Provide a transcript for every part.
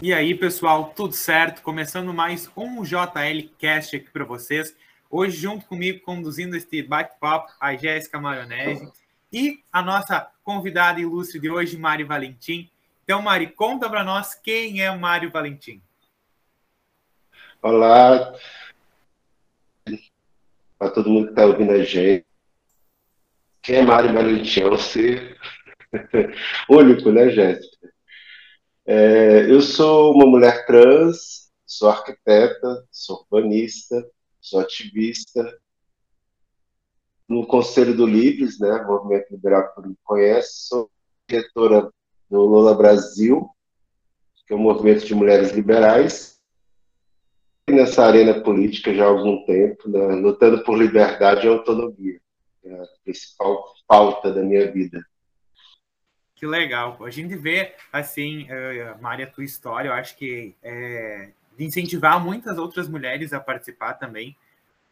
E aí, pessoal, tudo certo? Começando mais um JL Cast aqui para vocês. Hoje, junto comigo, conduzindo este bate-papo, a Jéssica Maionese e a nossa convidada ilustre de hoje, Mari Valentim. Então, Mari, conta para nós quem é Mário Valentim. Olá, para todo mundo que está ouvindo a gente. Quem é Mário Valentim? É você. Único, né, Jéssica? É, eu sou uma mulher trans, sou arquiteta, sou urbanista, sou ativista. No Conselho do Livres, né, Movimento Liberal que me conhece, sou diretora do Lula Brasil, que é um movimento de mulheres liberais. Nessa arena política já há algum tempo, né, lutando por liberdade e autonomia, é a principal pauta da minha vida. Que legal. A gente vê, assim, uh, a tua história, eu acho que é, de incentivar muitas outras mulheres a participar também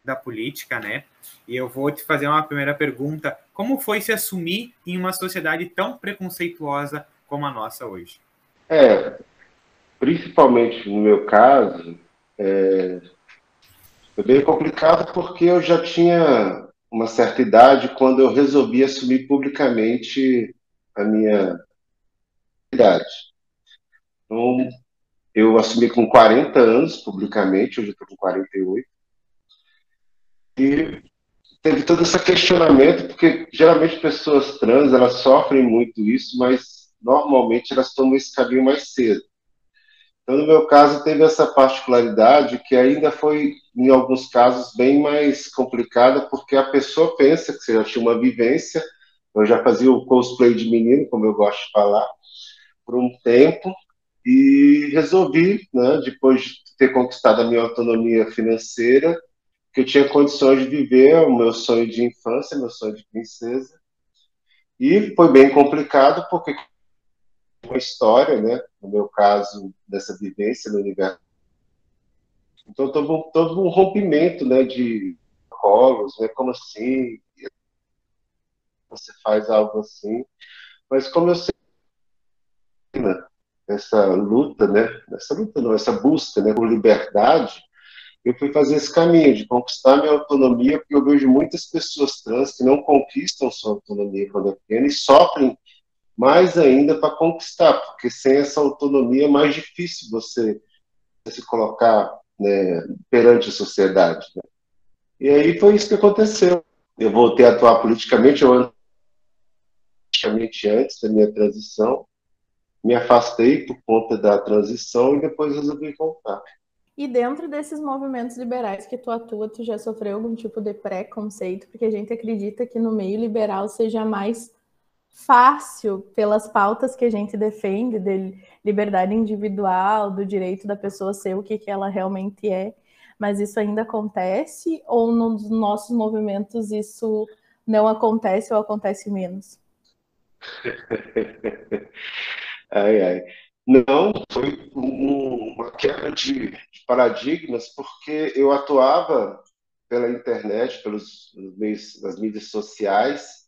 da política, né? E eu vou te fazer uma primeira pergunta: como foi se assumir em uma sociedade tão preconceituosa como a nossa hoje? É, principalmente no meu caso, é, foi bem complicado porque eu já tinha uma certa idade quando eu resolvi assumir publicamente a minha idade. Então, eu assumi com 40 anos publicamente, hoje eu estou com 48. E teve todo esse questionamento, porque geralmente pessoas trans elas sofrem muito isso, mas normalmente elas tomam esse caminho mais cedo. Então, no meu caso, teve essa particularidade que ainda foi, em alguns casos, bem mais complicada, porque a pessoa pensa que você já tinha uma vivência eu já fazia o cosplay de menino, como eu gosto de falar, por um tempo, e resolvi, né, depois de ter conquistado a minha autonomia financeira, que eu tinha condições de viver o meu sonho de infância, meu sonho de princesa. E foi bem complicado, porque uma história, né, no meu caso, dessa vivência no universo. Então, todo, todo um rompimento né, de rolos, né, como assim, você faz algo assim. Mas como eu sei né, essa luta, né, essa luta não, essa busca, né, por liberdade, eu fui fazer esse caminho de conquistar minha autonomia, porque eu vejo muitas pessoas trans que não conquistam sua autonomia quando é pequena e sofrem mais ainda para conquistar, porque sem essa autonomia é mais difícil você se colocar né, perante a sociedade. Né? E aí foi isso que aconteceu. Eu voltei a atuar politicamente, eu praticamente antes da minha transição. Me afastei por conta da transição e depois resolvi voltar. E dentro desses movimentos liberais que tu atua, tu já sofreu algum tipo de preconceito? Porque a gente acredita que no meio liberal seja mais fácil pelas pautas que a gente defende de liberdade individual, do direito da pessoa ser o que, que ela realmente é. Mas isso ainda acontece ou nos nossos movimentos isso não acontece ou acontece menos? ai, ai. Não, foi um, uma quebra de, de, paradigmas, porque eu atuava pela internet, pelos meios, das mídias sociais,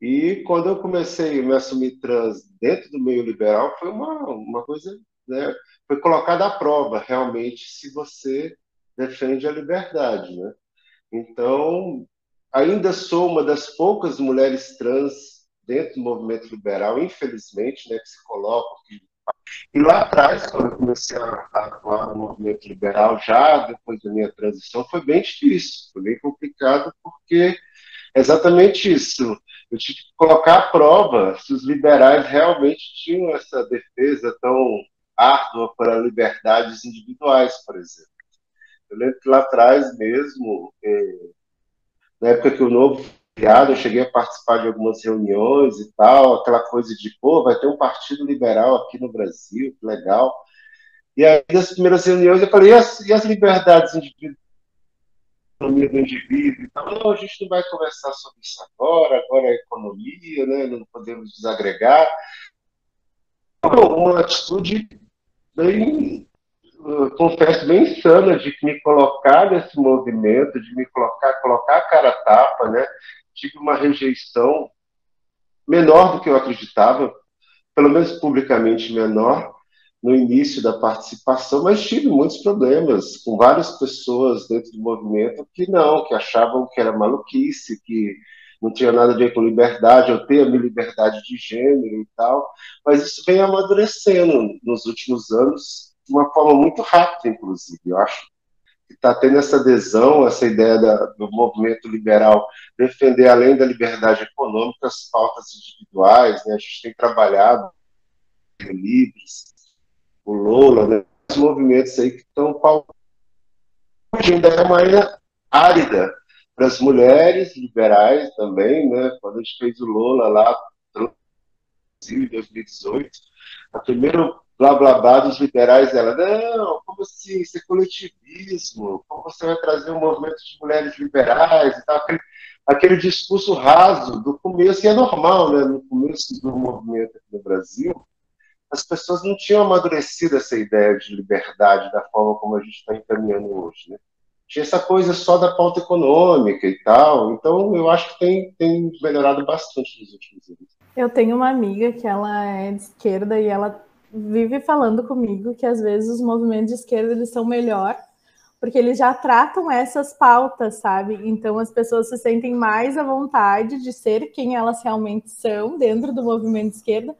e quando eu comecei a me assumir trans dentro do meio liberal, foi uma, uma coisa, né, foi colocada à prova, realmente, se você defende a liberdade, né? Então, ainda sou uma das poucas mulheres trans dentro do movimento liberal, infelizmente, né, que se coloca E lá atrás, quando eu comecei a atuar no movimento liberal, já depois da minha transição, foi bem difícil, foi bem complicado, porque é exatamente isso. Eu tive que colocar à prova se os liberais realmente tinham essa defesa tão árdua para liberdades individuais, por exemplo. Eu lembro que lá atrás mesmo, eh, na época que o Novo criado, eu cheguei a participar de algumas reuniões e tal, aquela coisa de, pô, vai ter um partido liberal aqui no Brasil, que legal. E aí, nas primeiras reuniões, eu falei, e as, e as liberdades individuais? economia do indivíduo e tal. Não, a gente não vai conversar sobre isso agora, agora é economia, né? não podemos desagregar. Uma atitude bem confesso, bem insana de me colocar nesse movimento, de me colocar, colocar a cara a tapa, né? Tive uma rejeição menor do que eu acreditava, pelo menos publicamente menor, no início da participação, mas tive muitos problemas com várias pessoas dentro do movimento que não, que achavam que era maluquice, que não tinha nada a ver com liberdade, eu tenho a minha liberdade de gênero e tal, mas isso vem amadurecendo nos últimos anos de uma forma muito rápida, inclusive. Eu acho está tendo essa adesão, essa ideia da, do movimento liberal defender, além da liberdade econômica, as pautas individuais. Né? A gente tem trabalhado livres, o Lula, né? os movimentos aí que estão ainda é uma área árida para as mulheres liberais também, né? Quando a gente fez o Lula lá em 2018, a primeiro blá blá blá dos liberais, ela, não, como assim, isso é coletivismo, como você vai trazer um movimento de mulheres liberais e tal, aquele, aquele discurso raso do começo, e é normal, né? No começo do movimento aqui no Brasil, as pessoas não tinham amadurecido essa ideia de liberdade da forma como a gente está encaminhando hoje, né? Tinha essa coisa só da pauta econômica e tal, então eu acho que tem, tem melhorado bastante nos últimos anos. Eu tenho uma amiga que ela é de esquerda e ela vive falando comigo que às vezes os movimentos de esquerda eles são melhor porque eles já tratam essas pautas, sabe? Então as pessoas se sentem mais à vontade de ser quem elas realmente são dentro do movimento de esquerda,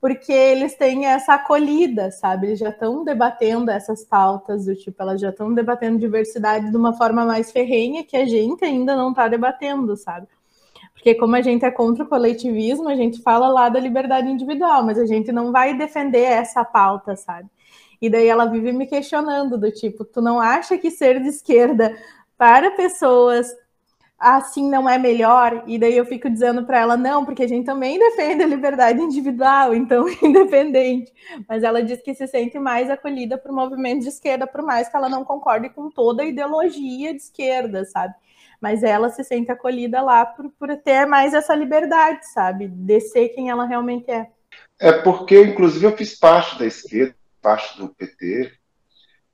porque eles têm essa acolhida, sabe? Eles já estão debatendo essas pautas do tipo, elas já estão debatendo diversidade de uma forma mais ferrenha que a gente ainda não está debatendo, sabe? Porque como a gente é contra o coletivismo, a gente fala lá da liberdade individual, mas a gente não vai defender essa pauta, sabe? E daí ela vive me questionando do tipo, tu não acha que ser de esquerda para pessoas assim não é melhor, e daí eu fico dizendo para ela, não, porque a gente também defende a liberdade individual, então independente. Mas ela diz que se sente mais acolhida por movimento de esquerda, por mais que ela não concorde com toda a ideologia de esquerda, sabe? Mas ela se sente acolhida lá por, por ter mais essa liberdade, sabe? De ser quem ela realmente é. É porque, inclusive, eu fiz parte da esquerda, parte do PT,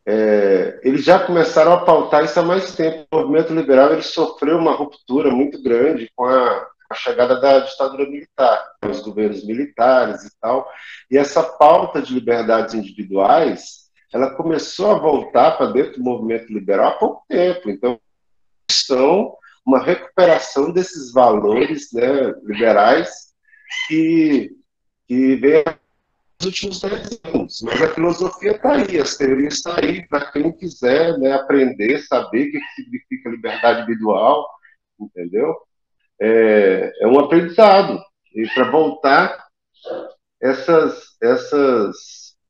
é, eles já começaram a pautar isso há mais tempo. O movimento liberal ele sofreu uma ruptura muito grande com a, a chegada da ditadura militar, os governos militares e tal. E essa pauta de liberdades individuais, ela começou a voltar para dentro do movimento liberal há pouco tempo. Então, são uma recuperação desses valores né, liberais que, que vem últimos 10 anos. Mas a filosofia está aí, as teorias estão tá aí para quem quiser né, aprender, saber o que significa liberdade individual, entendeu? É, é um aprendizado. E para voltar essas, essas,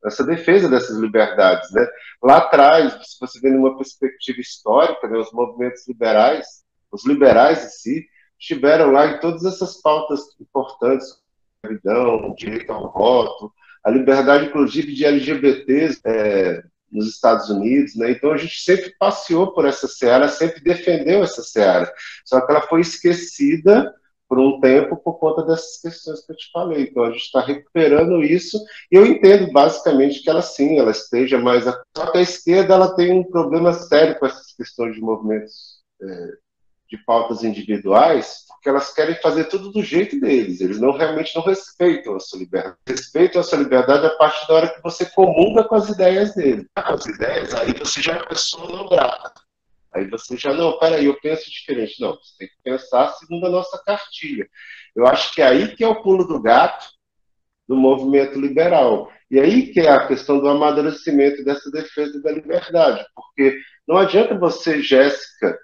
essa defesa dessas liberdades. Né? Lá atrás, se você vê numa perspectiva histórica, né, os movimentos liberais, os liberais em si, estiveram lá em todas essas pautas importantes, escravidão, direito ao voto, a liberdade, inclusive, de LGBTs é, nos Estados Unidos, né? Então a gente sempre passeou por essa seara, sempre defendeu essa seara, só que ela foi esquecida por um tempo por conta dessas questões que eu te falei. Então a gente está recuperando isso e eu entendo basicamente que ela sim, ela esteja mais. Só que a esquerda ela tem um problema sério com essas questões de movimentos é, de pautas individuais, porque elas querem fazer tudo do jeito deles. Eles não realmente não respeitam a sua liberdade. Respeitam a sua liberdade a partir da hora que você comunga com as ideias dele. Com as ideias, aí você já é pessoa não. Aí você já, não, peraí, eu penso diferente. Não, você tem que pensar segundo a nossa cartilha. Eu acho que é aí que é o pulo do gato do movimento liberal. E aí que é a questão do amadurecimento dessa defesa da liberdade. Porque não adianta você, Jéssica,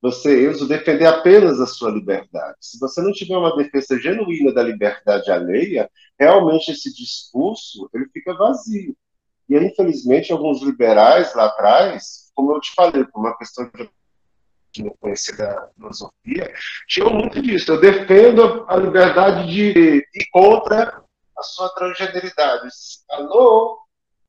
você, Enzo, defender apenas a sua liberdade. Se você não tiver uma defesa genuína da liberdade alheia, realmente esse discurso ele fica vazio. E, infelizmente, alguns liberais lá atrás, como eu te falei, por uma questão de não conhecer da filosofia, tinham muito disso. Eu defendo a liberdade de ir contra a sua transgeneridade. Alô?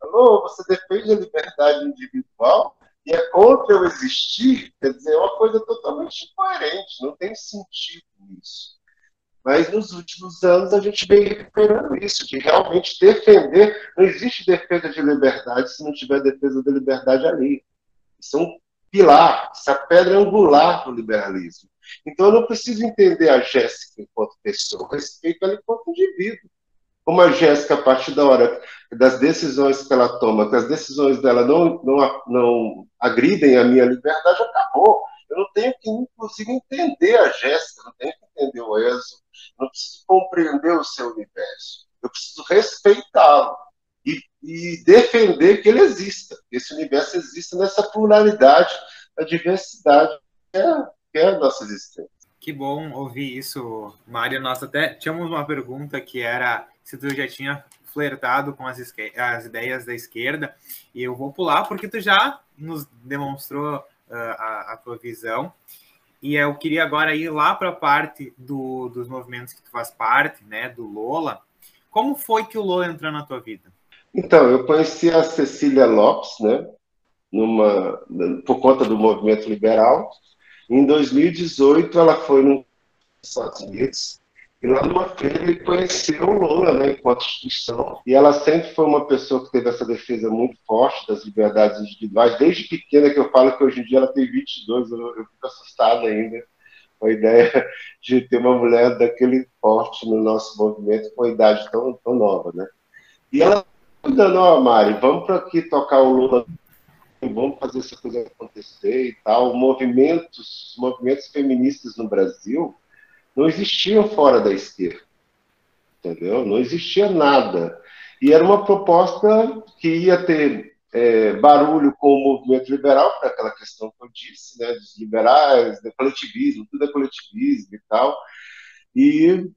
Alô, você defende a liberdade individual? e é contra eu existir, quer dizer, é uma coisa totalmente incoerente, não tem sentido isso. Mas nos últimos anos a gente vem recuperando isso, de realmente defender. Não existe defesa de liberdade se não tiver defesa da liberdade ali. Isso é um pilar, essa pedra angular do liberalismo. Então eu não preciso entender a Jéssica enquanto pessoa, respeito ela enquanto indivíduo como a Jéssica, a partir da hora das decisões que ela toma, que as decisões dela não, não, não agridem a minha liberdade, acabou. Eu não tenho que, inclusive, entender a Jéssica, não tenho que entender o Enzo, não preciso compreender o seu universo. Eu preciso respeitá-lo e, e, defender que ele exista, que esse universo exista nessa pluralidade, a diversidade que é, que é a nossa existência. Que bom ouvir isso, Mário. Nós até tínhamos uma pergunta que era se tu já tinha flertado com as, as ideias da esquerda, e eu vou pular porque tu já nos demonstrou uh, a, a, tua visão. E eu queria agora ir lá para a parte do, dos movimentos que tu faz parte, né, do Lola. Como foi que o Lola entrou na tua vida? Então, eu conheci a Cecília Lopes, né, numa, por conta do movimento liberal. Em 2018, ela foi nos Estados Unidos e lá numa feira ele conheceu o Lula, né, enquanto instituição. E ela sempre foi uma pessoa que teve essa defesa muito forte das liberdades individuais. Desde pequena que eu falo que hoje em dia ela tem 22, eu, eu fico assustado ainda com a ideia de ter uma mulher daquele forte no nosso movimento com a idade tão, tão nova, né? E ela dando, ó, Mari, vamos para aqui tocar o Lula, vamos fazer essa coisa acontecer e tal. Movimentos, movimentos feministas no Brasil não existiam fora da esquerda, entendeu? Não existia nada. E era uma proposta que ia ter é, barulho com o movimento liberal, para aquela questão que eu disse, né, dos liberais, do coletivismo, tudo é coletivismo e tal. E,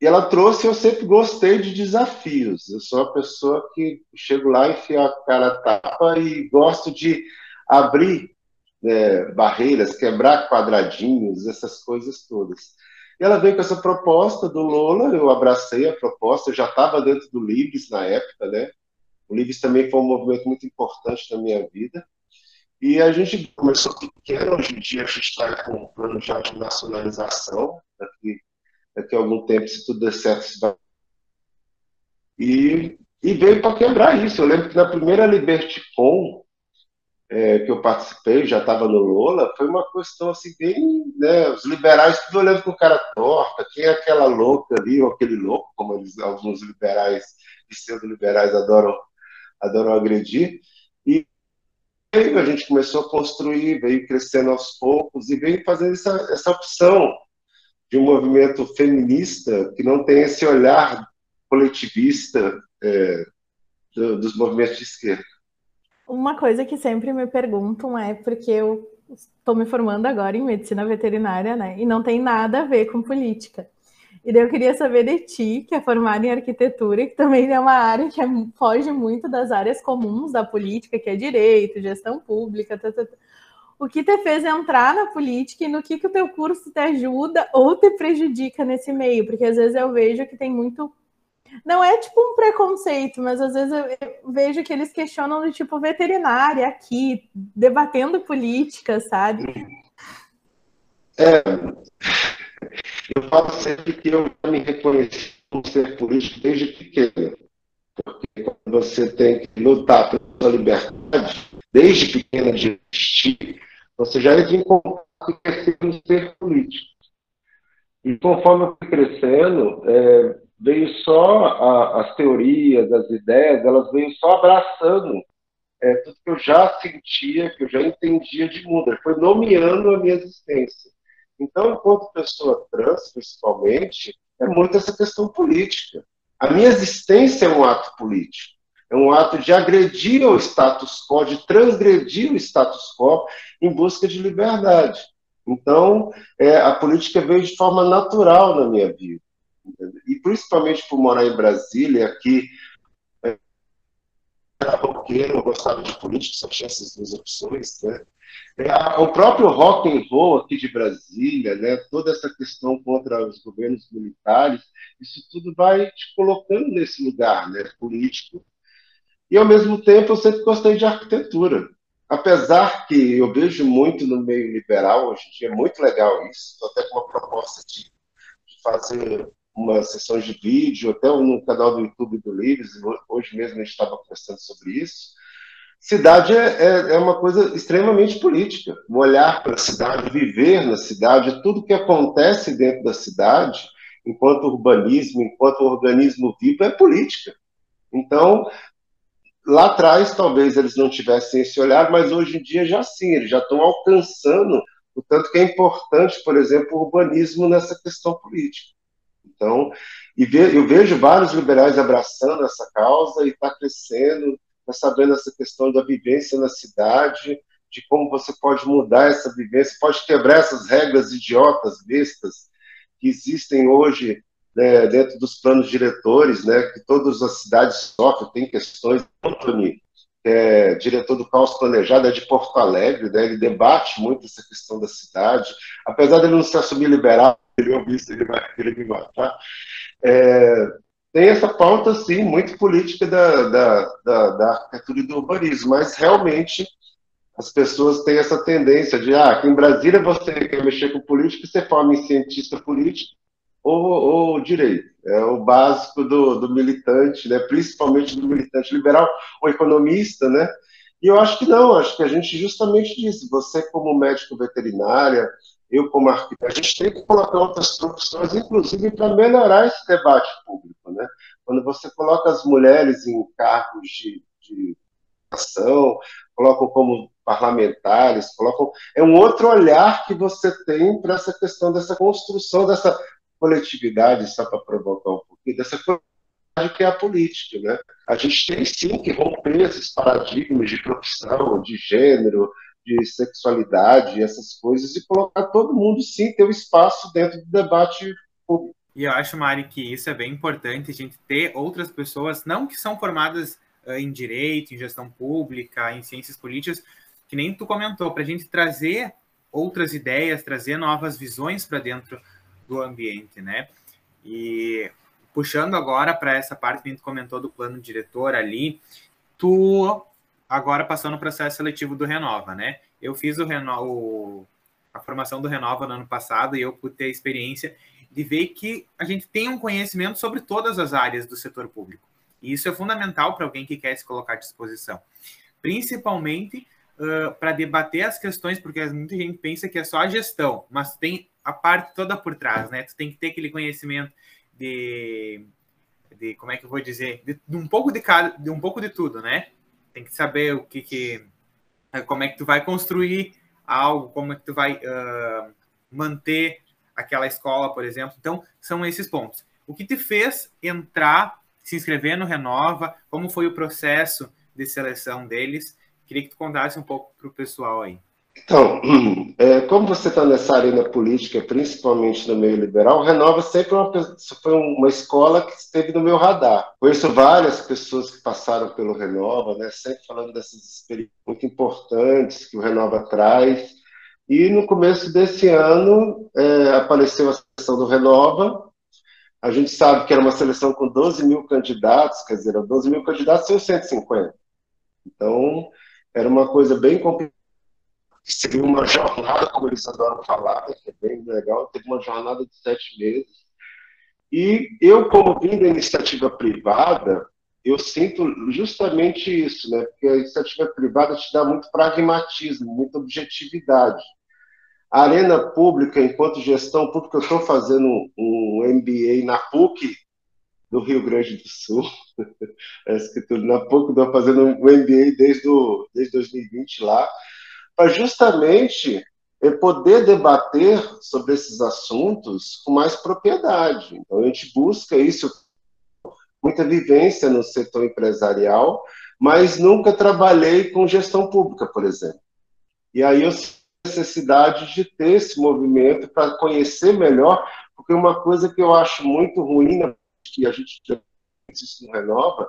e ela trouxe, eu sempre gostei de desafios. Eu sou uma pessoa que chego lá, enfio a cara a tapa e gosto de abrir é, barreiras, quebrar quadradinhos, essas coisas todas. E ela veio com essa proposta do Lola, eu abracei a proposta, eu já estava dentro do Libres na época, né? O Libres também foi um movimento muito importante na minha vida. E a gente começou pequeno, hoje em dia a gente está com um plano já de nacionalização, daqui, daqui a algum tempo, se tudo der certo, se vai... E, e veio para quebrar isso. Eu lembro que na primeira LibertyCon, é, que eu participei, já estava no Lola, foi uma questão assim, bem. Né, os liberais tudo olhando com cara torta, quem é aquela louca ali, ou aquele louco, como eles, alguns liberais, pseudo-liberais adoram, adoram agredir. E a gente começou a construir, veio crescendo aos poucos e veio fazendo essa, essa opção de um movimento feminista que não tem esse olhar coletivista é, do, dos movimentos de esquerda. Uma coisa que sempre me perguntam é porque eu estou me formando agora em medicina veterinária, né? E não tem nada a ver com política. E daí eu queria saber de ti, que é formada em arquitetura, que também é uma área que é, foge muito das áreas comuns da política, que é direito, gestão pública, tá, tá, tá. O que te fez entrar na política e no que, que o teu curso te ajuda ou te prejudica nesse meio? Porque às vezes eu vejo que tem muito não é tipo um preconceito, mas às vezes eu vejo que eles questionam do tipo veterinária aqui, debatendo política, sabe? É, eu falo sempre que eu me reconheci como ser político desde pequeno. Porque quando você tem que lutar pela liberdade, desde pequena de existir, você já entra em contato com ser político. E conforme eu fui crescendo, é, veio só a, as teorias, as ideias, elas veio só abraçando é, tudo que eu já sentia, que eu já entendia de mundo. Foi nomeando a minha existência. Então, enquanto pessoa trans, principalmente, é muito essa questão política. A minha existência é um ato político. É um ato de agredir o status quo, de transgredir o status quo em busca de liberdade. Então, é, a política veio de forma natural na minha vida e principalmente por morar em Brasília, que é, era roqueiro, eu gostava de política, só tinha essas duas opções, né? É, o próprio rock and roll aqui de Brasília, né, toda essa questão contra os governos militares, isso tudo vai te colocando nesse lugar né, político. E, ao mesmo tempo, eu sempre gostei de arquitetura. Apesar que eu vejo muito no meio liberal, hoje em dia é muito legal isso, estou até com uma proposta de, de fazer uma sessão de vídeo, até no canal do YouTube do Livres, hoje mesmo a gente estava conversando sobre isso. Cidade é, é, é uma coisa extremamente política. O olhar para a cidade, viver na cidade, tudo que acontece dentro da cidade, enquanto urbanismo, enquanto organismo vivo, é política. Então, lá atrás, talvez eles não tivessem esse olhar, mas hoje em dia já sim, eles já estão alcançando o tanto que é importante, por exemplo, o urbanismo nessa questão política. Então, e ve, eu vejo vários liberais abraçando essa causa e está crescendo, está sabendo essa questão da vivência na cidade, de como você pode mudar essa vivência, pode quebrar essas regras idiotas, bestas, que existem hoje né, dentro dos planos diretores, né, que todas as cidades sofrem, tem questões. Anthony, é diretor do Caos Planejado, é de Porto Alegre, né, ele debate muito essa questão da cidade, apesar de ele não se assumir liberal, ele ouviu isso, ele vai querer me matar. É, tem essa pauta, sim, muito política da, da, da, da arquitetura e do urbanismo, mas realmente as pessoas têm essa tendência de, ah, aqui em Brasília você quer mexer com política, você forma em cientista político ou, ou direito. É o básico do, do militante, né? principalmente do militante liberal, ou economista, né? E eu acho que não, acho que a gente justamente disse, você como médico veterinária, eu como arquiteto, a gente tem que colocar outras profissões, inclusive para melhorar esse debate público, né? Quando você coloca as mulheres em cargos de, de ação, colocam como parlamentares, colocam é um outro olhar que você tem para essa questão dessa construção dessa coletividade, só para provocar um pouquinho, dessa coletividade que é a política, né? A gente tem sim que romper esses paradigmas de profissão, de gênero, de sexualidade, essas coisas, e colocar todo mundo, sim, ter um espaço dentro do debate público. E eu acho, Mari, que isso é bem importante, a gente ter outras pessoas, não que são formadas em direito, em gestão pública, em ciências políticas, que nem tu comentou, para a gente trazer outras ideias, trazer novas visões para dentro do ambiente, né? E puxando agora para essa parte que a gente comentou do plano diretor ali, tu agora passando no processo seletivo do Renova, né? Eu fiz o, Reno... a formação do Renova no ano passado e eu pude ter a experiência de ver que a gente tem um conhecimento sobre todas as áreas do setor público. E isso é fundamental para alguém que quer se colocar à disposição. Principalmente uh, para debater as questões, porque muita gente pensa que é só a gestão, mas tem a parte toda por trás, né? Tu tem que ter aquele conhecimento de, de como é que eu vou dizer, de, de um pouco de cada, de um pouco de tudo, né? tem que saber o que, que como é que tu vai construir algo, como é que tu vai uh, manter aquela escola, por exemplo. Então, são esses pontos. O que te fez entrar, se inscrever no Renova? Como foi o processo de seleção deles? Queria que tu contasse um pouco para o pessoal aí. Então, é, como você está nessa arena política, principalmente no meio liberal, Renova sempre uma, foi uma escola que esteve no meu radar. Conheço várias pessoas que passaram pelo Renova, né, sempre falando dessas experiências muito importantes que o Renova traz. E no começo desse ano é, apareceu a seleção do Renova. A gente sabe que era uma seleção com 12 mil candidatos, quer dizer, 12 mil candidatos são 150. Então, era uma coisa bem complicada seria uma jornada, como eles adoram falar, que é bem legal, teve uma jornada de sete meses. E eu, como vim da iniciativa privada, eu sinto justamente isso, né? Porque a iniciativa privada te dá muito pragmatismo, muita objetividade. A arena pública, enquanto gestão pública, eu estou fazendo um MBA na PUC do Rio Grande do Sul. é escritura na PUC, estou fazendo um MBA desde, o, desde 2020 lá para justamente é, poder debater sobre esses assuntos com mais propriedade. Então, a gente busca isso, muita vivência no setor empresarial, mas nunca trabalhei com gestão pública, por exemplo. E aí eu sinto necessidade de ter esse movimento para conhecer melhor, porque uma coisa que eu acho muito ruim, que a gente isso não renova,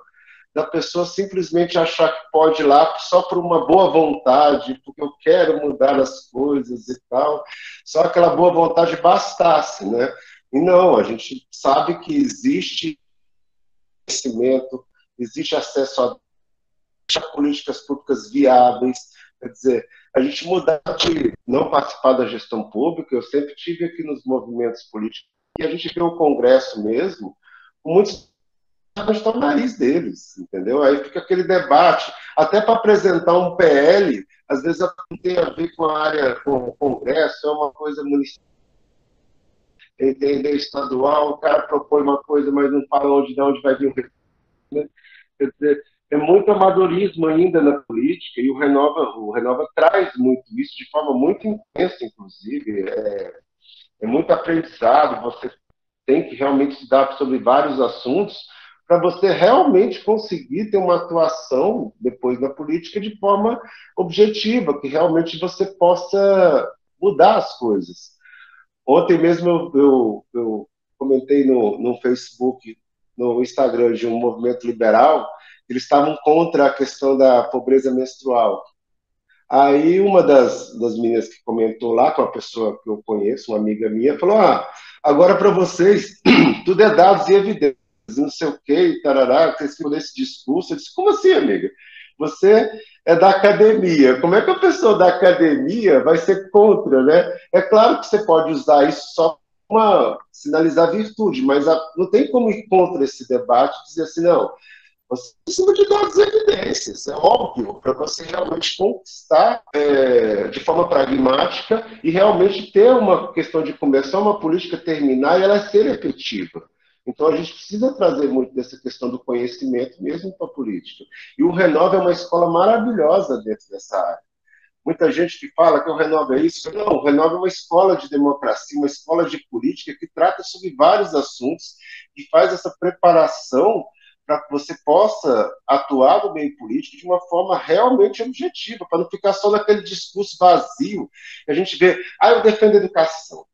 da pessoa simplesmente achar que pode ir lá só por uma boa vontade, porque eu quero mudar as coisas e tal, só aquela boa vontade bastasse, né? E não, a gente sabe que existe conhecimento, existe acesso a, políticas públicas viáveis, quer dizer, a gente mudar de não participar da gestão pública, eu sempre tive aqui nos movimentos políticos, e a gente vê o Congresso mesmo, muitos está o nariz deles, entendeu? Aí fica aquele debate, até para apresentar um PL, às vezes não tem a ver com a área, com o Congresso, é uma coisa municipal. entender estadual, o cara propõe uma coisa, mas não fala onde, de onde vai vir o recurso. Quer dizer, é muito amadorismo ainda na política, e o Renova, o Renova traz muito isso de forma muito intensa, inclusive. É, é muito aprendizado, você tem que realmente estudar sobre vários assuntos para você realmente conseguir ter uma atuação depois na política de forma objetiva, que realmente você possa mudar as coisas. Ontem mesmo eu, eu, eu comentei no, no Facebook, no Instagram de um movimento liberal, eles estavam contra a questão da pobreza menstrual. Aí uma das, das meninas que comentou lá com a pessoa que eu conheço, uma amiga minha, falou: Ah, agora para vocês tudo é dados e evidências, não sei o quê, tarará, vocês ficam nesse discurso. Eu disse: Como assim, amiga? Você é da academia. Como é que a pessoa da academia vai ser contra, né? É claro que você pode usar isso só para sinalizar virtude, mas a, não tem como ir contra esse debate e dizer assim, não, você precisa de dados e evidências, é óbvio, para você realmente conquistar é, de forma pragmática e realmente ter uma questão de começar uma política terminar e ela ser efetiva. Então a gente precisa trazer muito dessa questão do conhecimento mesmo para a política. E o Renova é uma escola maravilhosa dentro dessa área. Muita gente que fala que o Renova é isso. Não, o Renova é uma escola de democracia, uma escola de política que trata sobre vários assuntos e faz essa preparação para que você possa atuar no meio político de uma forma realmente objetiva, para não ficar só naquele discurso vazio a gente vê, ah, eu defendo a educação,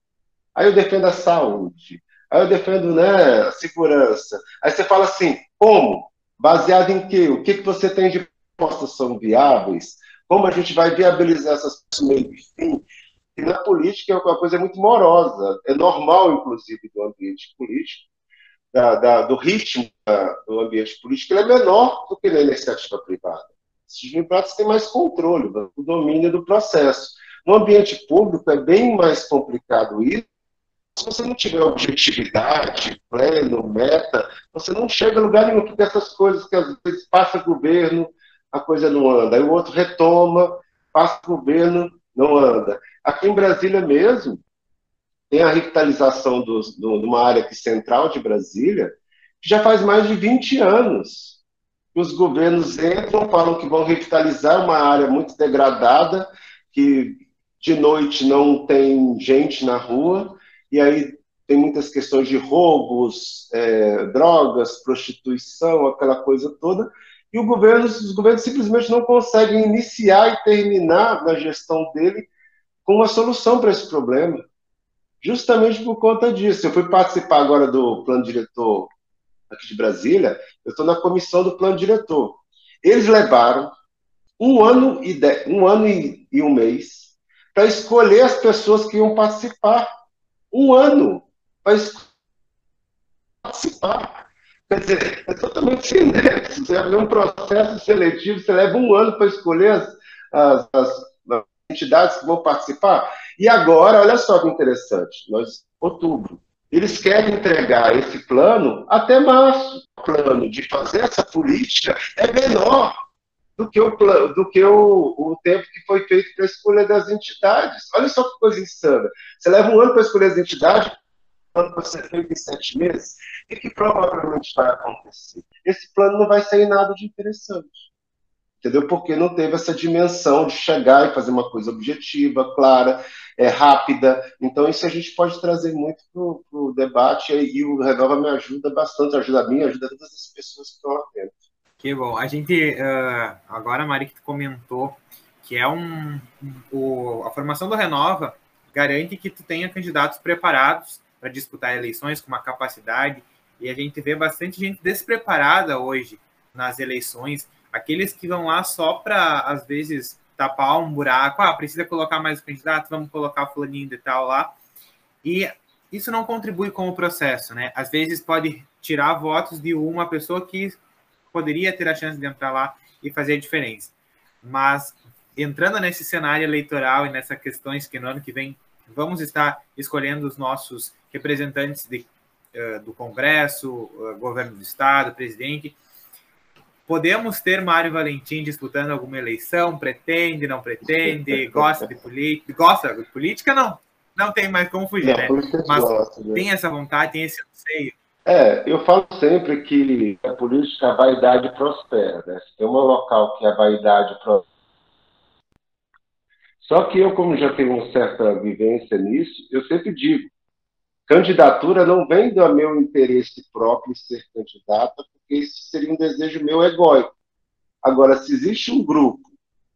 aí eu defendo a saúde, aí eu defendo né, a segurança. Aí você fala assim, como? Baseado em quê? O que, que você tem de propostas são viáveis? Como a gente vai viabilizar essas meio fim? E na política é uma coisa muito morosa, é normal, inclusive, do ambiente político, da, da, do ritmo do ambiente político, é menor do que na iniciativa privada. Esses privados têm mais controle, o domínio do processo. No ambiente público é bem mais complicado isso. Se você não tiver objetividade, pleno, meta, você não chega a lugar nenhum, porque essas coisas que às vezes passa governo, a coisa não anda. Aí o outro retoma, passa governo, não anda. Aqui em Brasília mesmo, tem a revitalização do, de uma área aqui central de Brasília, que já faz mais de 20 anos que os governos entram, falam que vão revitalizar uma área muito degradada, que de noite não tem gente na rua, e aí tem muitas questões de roubos, é, drogas, prostituição, aquela coisa toda, e governo, os governos simplesmente não conseguem iniciar e terminar na gestão dele com uma solução para esse problema justamente por conta disso. Eu fui participar agora do plano diretor aqui de Brasília, eu estou na comissão do plano diretor. Eles levaram um ano e, de, um, ano e, e um mês para escolher as pessoas que iam participar. Um ano para participar. Quer dizer, é totalmente cinético. Você abre um processo seletivo, você leva um ano para escolher as, as, as entidades que vão participar. E agora, olha só que interessante, nós, outubro, eles querem entregar esse plano até março. O plano de fazer essa política é menor do que o, plano, do que o, o tempo que foi feito para a escolha das entidades. Olha só que coisa insana. Você leva um ano para escolher as entidades, um ano para ser feito em sete meses. E que provavelmente vai acontecer? Esse plano não vai sair nada de interessante entendeu? Porque não teve essa dimensão de chegar e fazer uma coisa objetiva, clara, é, rápida. Então, isso a gente pode trazer muito para o debate e o Renova me ajuda bastante, ajuda a mim, ajuda todas as pessoas que estão lá dentro. Que bom. A gente, uh, agora, Mari, que tu comentou, que é um, o, a formação do Renova garante que tu tenha candidatos preparados para disputar eleições com uma capacidade, e a gente vê bastante gente despreparada hoje nas eleições, aqueles que vão lá só para, às vezes, tapar um buraco, ah, precisa colocar mais candidato, vamos colocar fulaninho e tal lá. E isso não contribui com o processo, né? Às vezes pode tirar votos de uma pessoa que poderia ter a chance de entrar lá e fazer a diferença. Mas entrando nesse cenário eleitoral e nessas questões que no ano que vem vamos estar escolhendo os nossos representantes de, uh, do Congresso, uh, governo do Estado, presidente, Podemos ter Mário Valentim disputando alguma eleição? Pretende, não pretende? Gosta de política? Gosta de política? Não. não tem mais como fugir, não, né? Mas gosta, né? tem essa vontade, tem esse anseio. É, eu falo sempre que a política, a vaidade prospera. Né? Se tem um local que a vaidade prospera. Só que eu, como já tenho uma certa vivência nisso, eu sempre digo, candidatura não vem do meu interesse próprio em ser candidata, isso seria um desejo meu egóico. Agora, se existe um grupo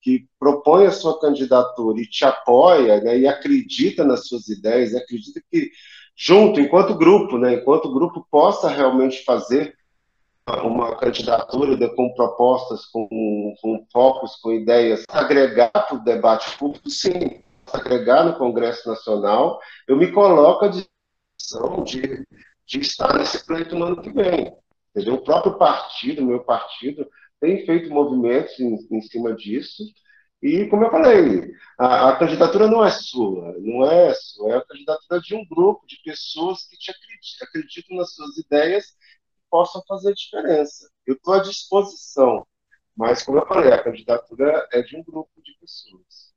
que propõe a sua candidatura e te apoia né, e acredita nas suas ideias, acredita que junto, enquanto grupo, né, enquanto grupo possa realmente fazer uma candidatura com propostas, com, com focos, com ideias, agregar para o debate público, sim, agregar no Congresso Nacional, eu me coloco à disposição de, de estar nesse pleito no ano que vem. O próprio partido, meu partido, tem feito movimentos em, em cima disso, e, como eu falei, a, a, candidatura não é sua, não é sua, é a candidatura de um grupo de pessoas que te acreditam, acreditam nas suas ideias e possam fazer diferença. Eu estou à disposição, mas, como eu falei, a candidatura é de um grupo de pessoas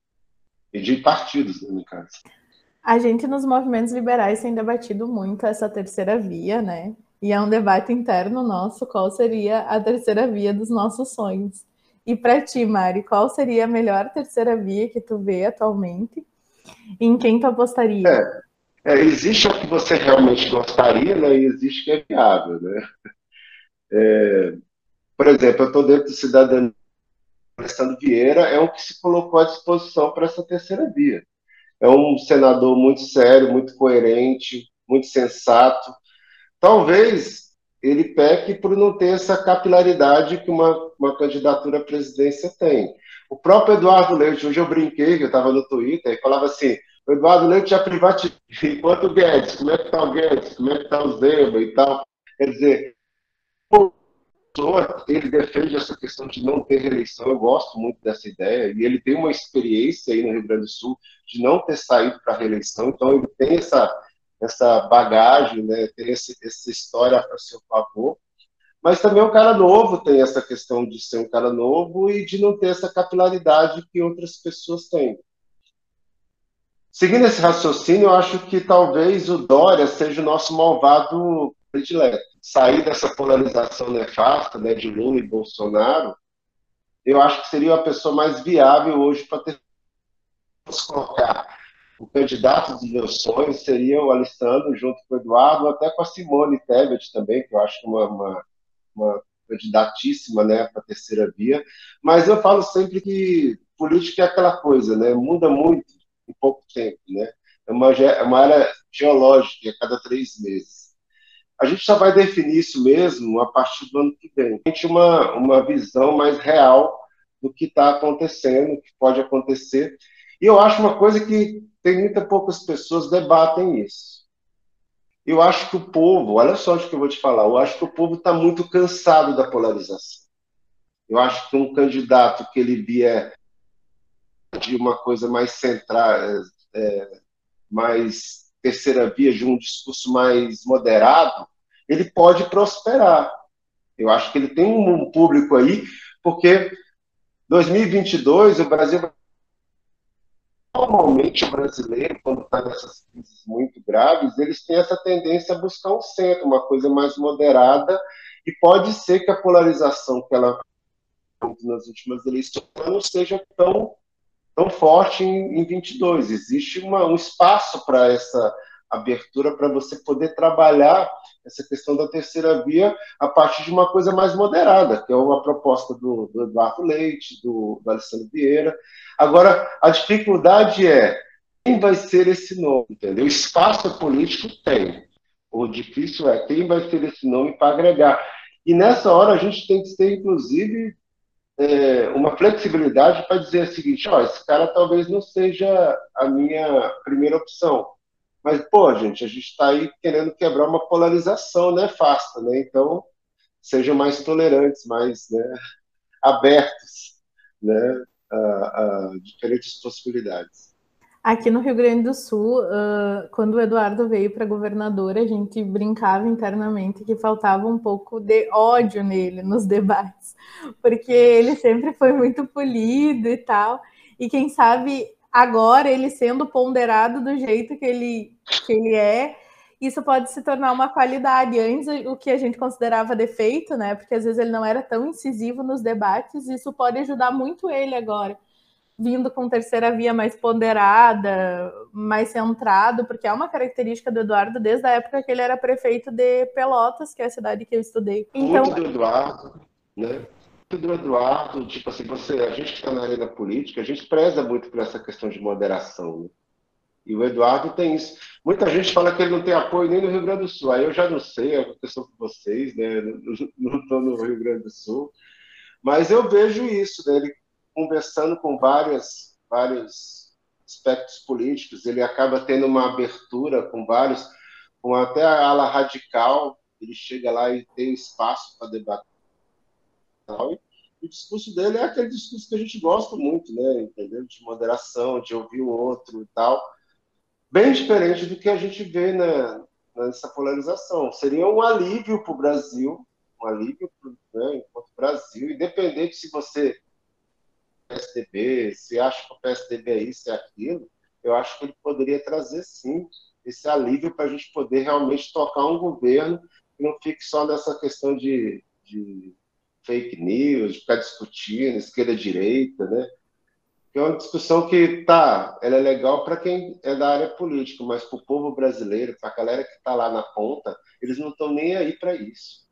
e de partidos, né, no caso. A gente, nos movimentos liberais, tem debatido muito essa terceira via, né? E é um debate interno nosso, qual seria a terceira via dos nossos sonhos. E para ti, Mari, qual seria a melhor terceira via que tu vê atualmente? Em quem tu apostaria? É, é, existe o que você realmente gostaria, né? E existe o que é viável, né? É, por exemplo, eu estou dentro do Cidadania. Alessandro Vieira é um que se colocou à disposição para essa terceira via. É um senador muito sério, muito coerente, muito sensato. Talvez ele peque por não ter essa capilaridade que uma, uma candidatura à presidência tem. O próprio Eduardo Leite, hoje eu brinquei, que eu estava no Twitter, e falava assim, o Eduardo Leite já privatizou, enquanto o Guedes, como é que está o Guedes, como é que está o Zema e tal. Quer dizer, ele defende essa questão de não ter reeleição, eu gosto muito dessa ideia, e ele tem uma experiência aí no Rio Grande do Sul de não ter saído para reeleição, então ele tem essa essa bagagem, né, esse, essa história a seu favor. Mas também um cara novo tem essa questão de ser um cara novo e de não ter essa capilaridade que outras pessoas têm. Seguindo esse raciocínio, eu acho que talvez o Dória seja o nosso malvado predileto. Sair dessa polarização nefasta né, de Lula e Bolsonaro, eu acho que seria a pessoa mais viável hoje para ter colocar o candidato dos meus sonhos seria o Alessandro, junto com o Eduardo, até com a Simone Tebet também, que eu acho uma, uma, uma candidatíssima né, para a terceira via. Mas eu falo sempre que política é aquela coisa, né, muda muito em pouco tempo. Né? É uma, é uma área geológica, a cada três meses. A gente só vai definir isso mesmo a partir do ano que vem. A gente uma, uma visão mais real do que está acontecendo, que pode acontecer. E eu acho uma coisa que tem muitas poucas pessoas debatem isso. Eu acho que o povo, olha só o que eu vou te falar, eu acho que o povo está muito cansado da polarização. Eu acho que um candidato que ele vier de uma coisa mais central, é, mais terceira via, de um discurso mais moderado, ele pode prosperar. Eu acho que ele tem um público aí, porque 2022 o Brasil normalmente o brasileiro, quando está nessas crises muito graves, eles têm essa tendência a buscar um centro, uma coisa mais moderada, e pode ser que a polarização que ela nas últimas eleições não seja tão, tão forte em, em 22. Existe uma, um espaço para essa abertura para você poder trabalhar essa questão da terceira via a partir de uma coisa mais moderada, que é uma proposta do, do Eduardo Leite, do, do Alessandro Vieira. Agora, a dificuldade é quem vai ser esse nome, entendeu? Espaço político tem. O difícil é quem vai ser esse nome para agregar. E nessa hora a gente tem que ter, inclusive, é, uma flexibilidade para dizer o seguinte: ó, esse cara talvez não seja a minha primeira opção mas, pô, gente, a gente está aí querendo quebrar uma polarização nefasta, né? Então, sejam mais tolerantes, mais né, abertos né, a, a, diferentes possibilidades. Aqui no Rio Grande do Sul, uh, quando o Eduardo veio para governador, a gente brincava internamente que faltava um pouco de ódio nele nos debates, porque ele sempre foi muito polido e tal. E quem sabe agora ele sendo ponderado do jeito que ele, que ele é, isso pode se tornar uma qualidade. Antes, o que a gente considerava defeito, né? Porque às vezes ele não era tão incisivo nos debates, isso pode ajudar muito ele agora, vindo com terceira via mais ponderada, mais centrado, porque é uma característica do Eduardo desde a época que ele era prefeito de Pelotas, que é a cidade que eu estudei. Então, muito do Eduardo, né? Do Eduardo, tipo assim, você, a gente que está na área da política, a gente preza muito por essa questão de moderação, né? E o Eduardo tem isso. Muita gente fala que ele não tem apoio nem no Rio Grande do Sul. Aí eu já não sei, é a questão com vocês, né? Não estou no Rio Grande do Sul. Mas eu vejo isso, né? Ele conversando com várias, vários aspectos políticos, ele acaba tendo uma abertura com vários, com até a ala radical, ele chega lá e tem espaço para debater. E o discurso dele é aquele discurso que a gente gosta muito, né? Entendeu? De moderação, de ouvir o outro e tal bem diferente do que a gente vê na, nessa polarização. Seria um alívio para o Brasil, um alívio né, enquanto Brasil, independente se você PSDB, se acha que o PSDB é isso, é aquilo, eu acho que ele poderia trazer sim esse alívio para a gente poder realmente tocar um governo que não fique só nessa questão de, de fake news, ficar discutindo esquerda-direita, né? é uma discussão que tá, ela é legal para quem é da área política, mas para o povo brasileiro, para a galera que está lá na ponta, eles não estão nem aí para isso.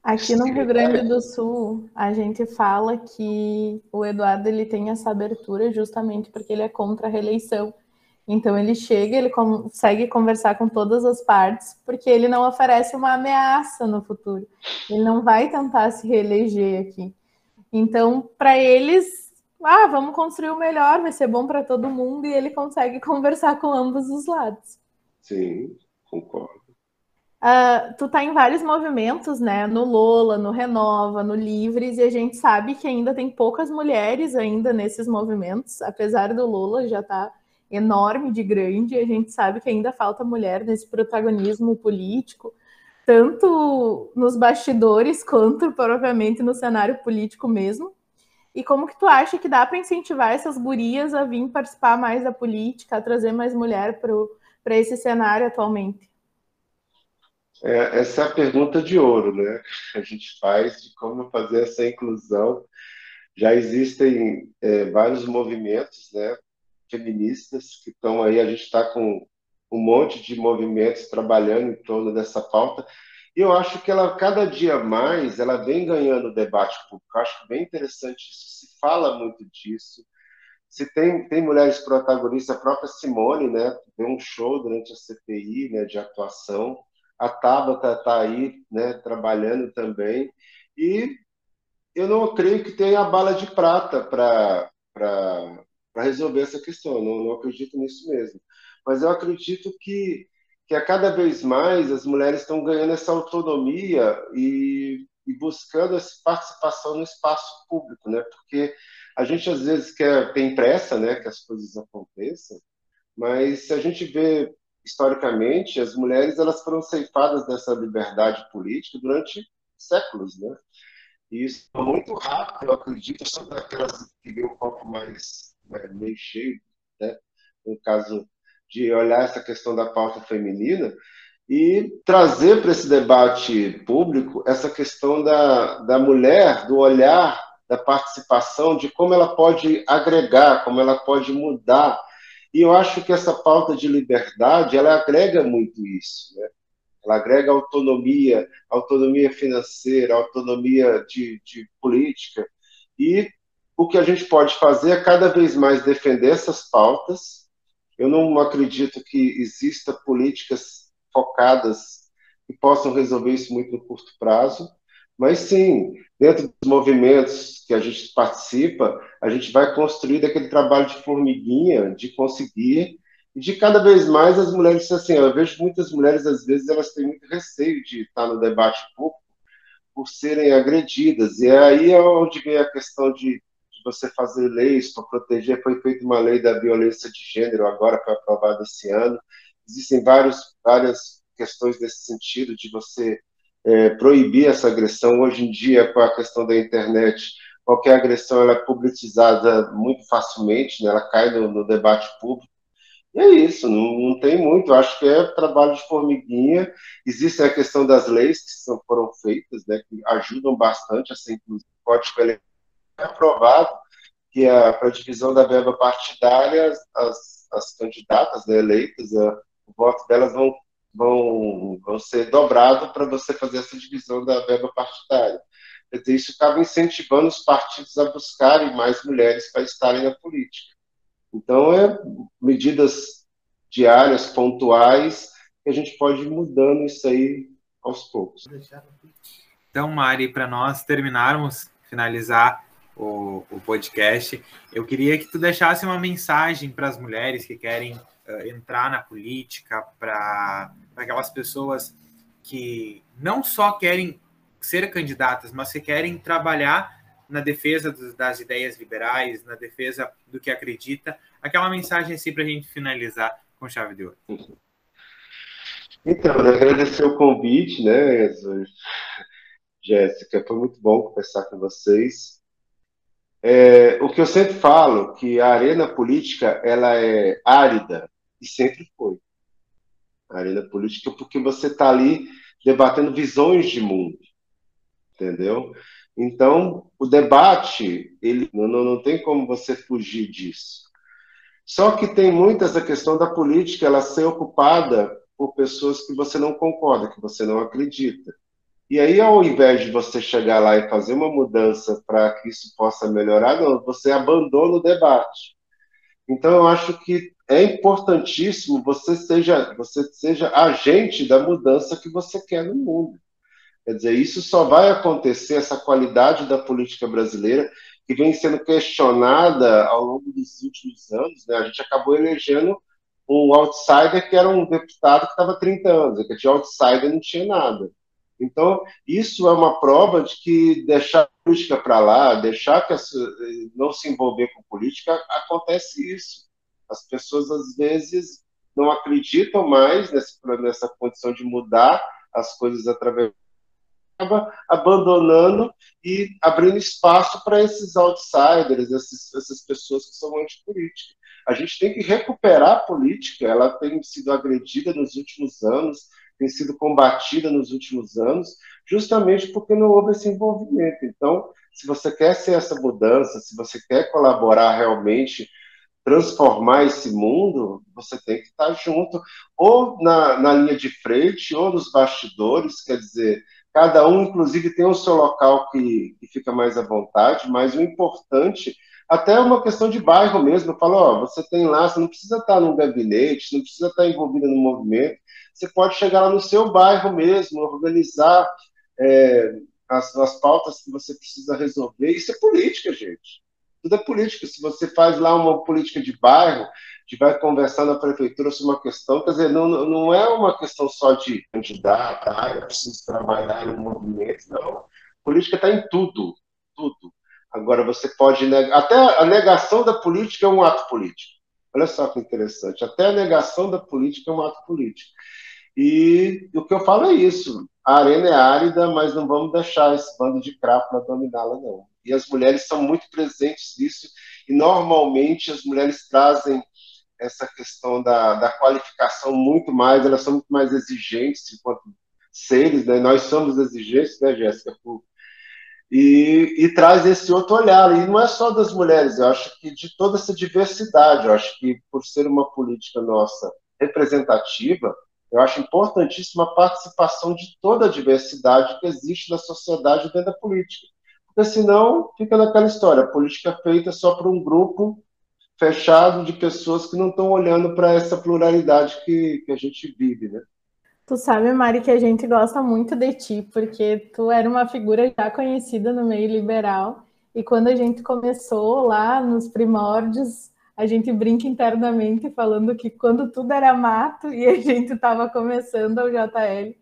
Aqui no Rio Grande do Sul, a gente fala que o Eduardo ele tem essa abertura justamente porque ele é contra a reeleição. Então ele chega, ele consegue conversar com todas as partes, porque ele não oferece uma ameaça no futuro. Ele não vai tentar se reeleger aqui. Então, para eles, ah, vamos construir o melhor, vai ser bom para todo mundo, e ele consegue conversar com ambos os lados. Sim, concordo. Uh, tu tá em vários movimentos, né? No Lola, no Renova, no Livres, e a gente sabe que ainda tem poucas mulheres ainda nesses movimentos, apesar do Lola já tá enorme de grande, a gente sabe que ainda falta mulher nesse protagonismo político, tanto nos bastidores quanto propriamente no cenário político mesmo. E como que tu acha que dá para incentivar essas gurias a vir participar mais da política, a trazer mais mulher para esse cenário atualmente? É, essa é a pergunta de ouro, né? A gente faz de como fazer essa inclusão. Já existem é, vários movimentos, né, feministas que estão aí. A gente está com um monte de movimentos trabalhando em torno dessa pauta. E eu acho que ela, cada dia mais, ela vem ganhando debate público. Eu acho bem interessante isso. Se fala muito disso. Se tem, tem mulheres protagonistas, a própria Simone, né? Deu um show durante a CPI, né? De atuação. A Tabata está aí, né? Trabalhando também. E eu não creio que tenha a bala de prata para resolver essa questão. Não, não acredito nisso mesmo. Mas eu acredito que que a cada vez mais as mulheres estão ganhando essa autonomia e, e buscando essa participação no espaço público, né? Porque a gente às vezes quer tem pressa, né, que as coisas aconteçam, mas se a gente vê historicamente, as mulheres elas foram ceifadas dessa liberdade política durante séculos, né? E isso é muito rápido, eu acredito, são daquelas que vê o copo mais meio cheio, né? No caso de olhar essa questão da pauta feminina e trazer para esse debate público essa questão da, da mulher, do olhar, da participação, de como ela pode agregar, como ela pode mudar. E eu acho que essa pauta de liberdade, ela agrega muito isso, né? Ela agrega autonomia, autonomia financeira, autonomia de, de política. E o que a gente pode fazer é cada vez mais defender essas pautas, eu não acredito que exista políticas focadas que possam resolver isso muito no curto prazo, mas sim, dentro dos movimentos que a gente participa, a gente vai construir aquele trabalho de formiguinha, de conseguir, e de cada vez mais as mulheres, assim, eu vejo muitas mulheres, às vezes, elas têm muito receio de estar no debate público por serem agredidas, e aí é onde vem a questão de você fazer leis para proteger. Foi feita uma lei da violência de gênero, agora foi aprovada esse ano. Existem vários, várias questões nesse sentido de você é, proibir essa agressão. Hoje em dia, com a questão da internet, qualquer agressão ela é publicizada muito facilmente, né? ela cai no, no debate público. E é isso, não, não, tem muito, acho que é trabalho de formiguinha. Existe a questão das leis que são, foram feitas, né, que ajudam bastante a ser inclusive. O Código aprovado que a, para a divisão da verba partidária, as, as candidatas né, eleitas, a, o voto delas vão, vão, vão ser dobrado para você fazer essa divisão da verba partidária. Quer dizer, isso acaba incentivando os partidos a buscarem mais mulheres para estarem na política. Então, é medidas diárias, pontuais, que a gente pode ir mudando isso aí aos poucos. Então, Mari, para nós terminarmos, finalizar o, o, podcast, eu queria que tu deixasse uma mensagem para as mulheres que querem uh, entrar na política, para aquelas pessoas que não só querem ser candidatas, mas que querem trabalhar na defesa das ideias liberais, na defesa do que acredita. Aquela mensagem assim para a gente finalizar com chave de ouro. Então, agradecer o convite, né, Jéssica, foi muito bom conversar com vocês. É, o que eu sempre falo, que a arena política ela é árida e sempre foi. A arena política porque você está ali debatendo visões de mundo entendeu? Então, o debate, ele não, não tem como você fugir disso. Só que tem muitas a questão da política ela ser ocupada por pessoas que você não concorda, que você não acredita. E aí, ao invés de você chegar lá e fazer uma mudança para que isso possa melhorar, não, você abandona o debate. Então, eu acho que é importantíssimo você seja, você seja agente da mudança que você quer no mundo. Quer dizer, isso só vai acontecer, essa qualidade da política brasileira, que vem sendo questionada ao longo dos últimos anos. Né? A gente acabou elegendo um outsider que era um deputado que estava 30 anos, que de outsider não tinha nada. Então, isso é uma prova de que deixar a política para lá, deixar que as, não se envolver com política, acontece isso. As pessoas, às vezes, não acreditam mais nessa, nessa condição de mudar as coisas através acaba abandonando e abrindo espaço para esses outsiders, esses, essas pessoas que são antipolíticas. A gente tem que recuperar a política, ela tem sido agredida nos últimos anos, tem sido combatida nos últimos anos, justamente porque não houve esse envolvimento. Então, se você quer ser essa mudança, se você quer colaborar realmente, transformar esse mundo, você tem que estar junto, ou na, na linha de frente, ou nos bastidores, quer dizer, Cada um, inclusive, tem o seu local que, que fica mais à vontade, mas o importante, até é uma questão de bairro mesmo. Eu falo, ó, você tem lá, você não precisa estar num gabinete, não precisa estar envolvido no movimento, você pode chegar lá no seu bairro mesmo, organizar é, as, as pautas que você precisa resolver. Isso é política, gente. Tudo é política. Se você faz lá uma política de bairro, gente vai conversar na prefeitura sobre uma questão, quer dizer, não, não é uma questão só de candidato, ah, eu preciso trabalhar no movimento, não. Política está em tudo, tudo. Agora, você pode negar, até a negação da política é um ato político. Olha só que interessante, até a negação da política é um ato político. E o que eu falo é isso, a arena é árida, mas não vamos deixar esse bando de crápula dominá-la, não. E as mulheres são muito presentes nisso, e normalmente as mulheres trazem essa questão da, da qualificação muito mais, elas são muito mais exigentes enquanto seres, né? Nós somos exigentes, né, Jéssica? E, e, traz esse outro olhar. E não é só das mulheres, eu acho que de toda essa diversidade. Eu acho que por ser uma política nossa representativa, eu acho importantíssima a participação de toda a diversidade que existe na sociedade dentro da política. Porque senão fica naquela história, política é feita só por um grupo fechado de pessoas que não estão olhando para essa pluralidade que, que a gente vive, né? Tu sabe, Mari, que a gente gosta muito de ti, porque tu era uma figura já conhecida no meio liberal, e quando a gente começou lá nos primórdios, a gente brinca internamente falando que quando tudo era mato e a gente estava começando o JL,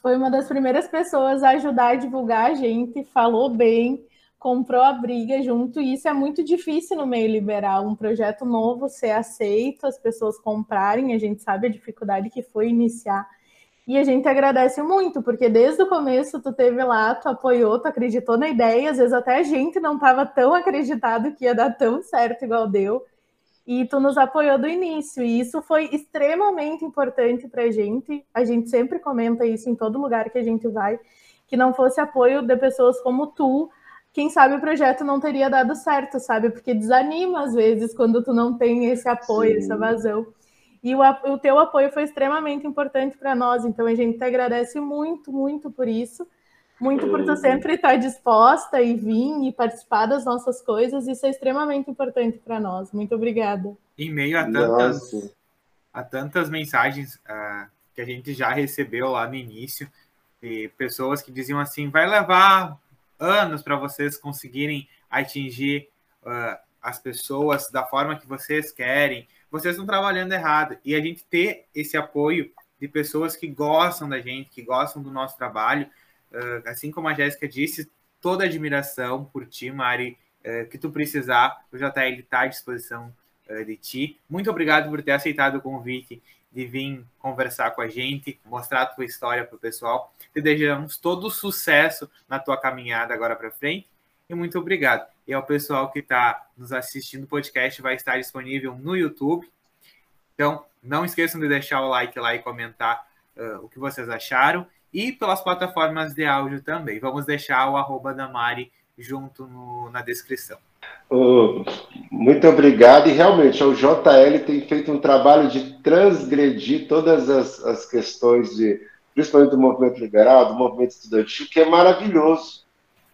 foi uma das primeiras pessoas a ajudar a divulgar a gente, falou bem, comprou a briga junto, e isso é muito difícil no meio liberal, um projeto novo ser aceito, as pessoas comprarem, a gente sabe a dificuldade que foi iniciar. E a gente agradece muito, porque desde o começo tu teve lá, tu apoiou, tu acreditou na ideia, às vezes até a gente não estava tão acreditado que ia dar tão certo igual deu. E tu nos apoiou do início, e isso foi extremamente importante para a gente. A gente sempre comenta isso em todo lugar que a gente vai, que não fosse apoio de pessoas como tu, quem sabe o projeto não teria dado certo, sabe? Porque desanima às vezes quando tu não tem esse apoio, Sim. essa vazão. E o, o teu apoio foi extremamente importante para nós, então a gente te agradece muito, muito por isso. Muito por tu uhum. sempre estar disposta e vir e participar das nossas coisas, isso é extremamente importante para nós. Muito obrigada. Em meio a tantas, a tantas mensagens uh, que a gente já recebeu lá no início, de pessoas que diziam assim: vai levar anos para vocês conseguirem atingir uh, as pessoas da forma que vocês querem, vocês estão trabalhando errado. E a gente ter esse apoio de pessoas que gostam da gente, que gostam do nosso trabalho, assim como a Jéssica disse, toda admiração por ti, Mari, uh, que tu precisar, o JL está à disposição uh, de ti. Muito obrigado por ter aceitado o convite de vir conversar com a gente, mostrar a tua história para o pessoal. Te desejamos todo sucesso na tua caminhada agora para frente e muito obrigado. E ao pessoal que está nos assistindo, o podcast vai estar disponível no YouTube. Então, não esqueçam de deixar o like lá e comentar uh, o que vocês acharam. E pelas plataformas de áudio também. Vamos deixar o arroba da Mari junto no, na descrição. Muito obrigado. E realmente, o JL tem feito um trabalho de transgredir todas as, as questões, de, principalmente do movimento liberal, do movimento estudantil, que é maravilhoso.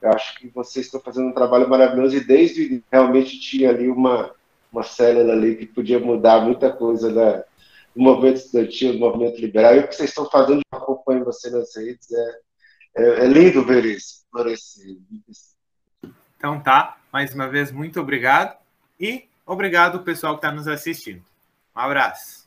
Eu acho que vocês estão fazendo um trabalho maravilhoso e desde realmente tinha ali uma, uma célula ali que podia mudar muita coisa da, movimento estudantil, movimento liberal. E o que vocês estão fazendo, eu acompanho você nas redes, é, é, é lindo ver isso florescer. Então tá, mais uma vez, muito obrigado. E obrigado pessoal que está nos assistindo. Um abraço.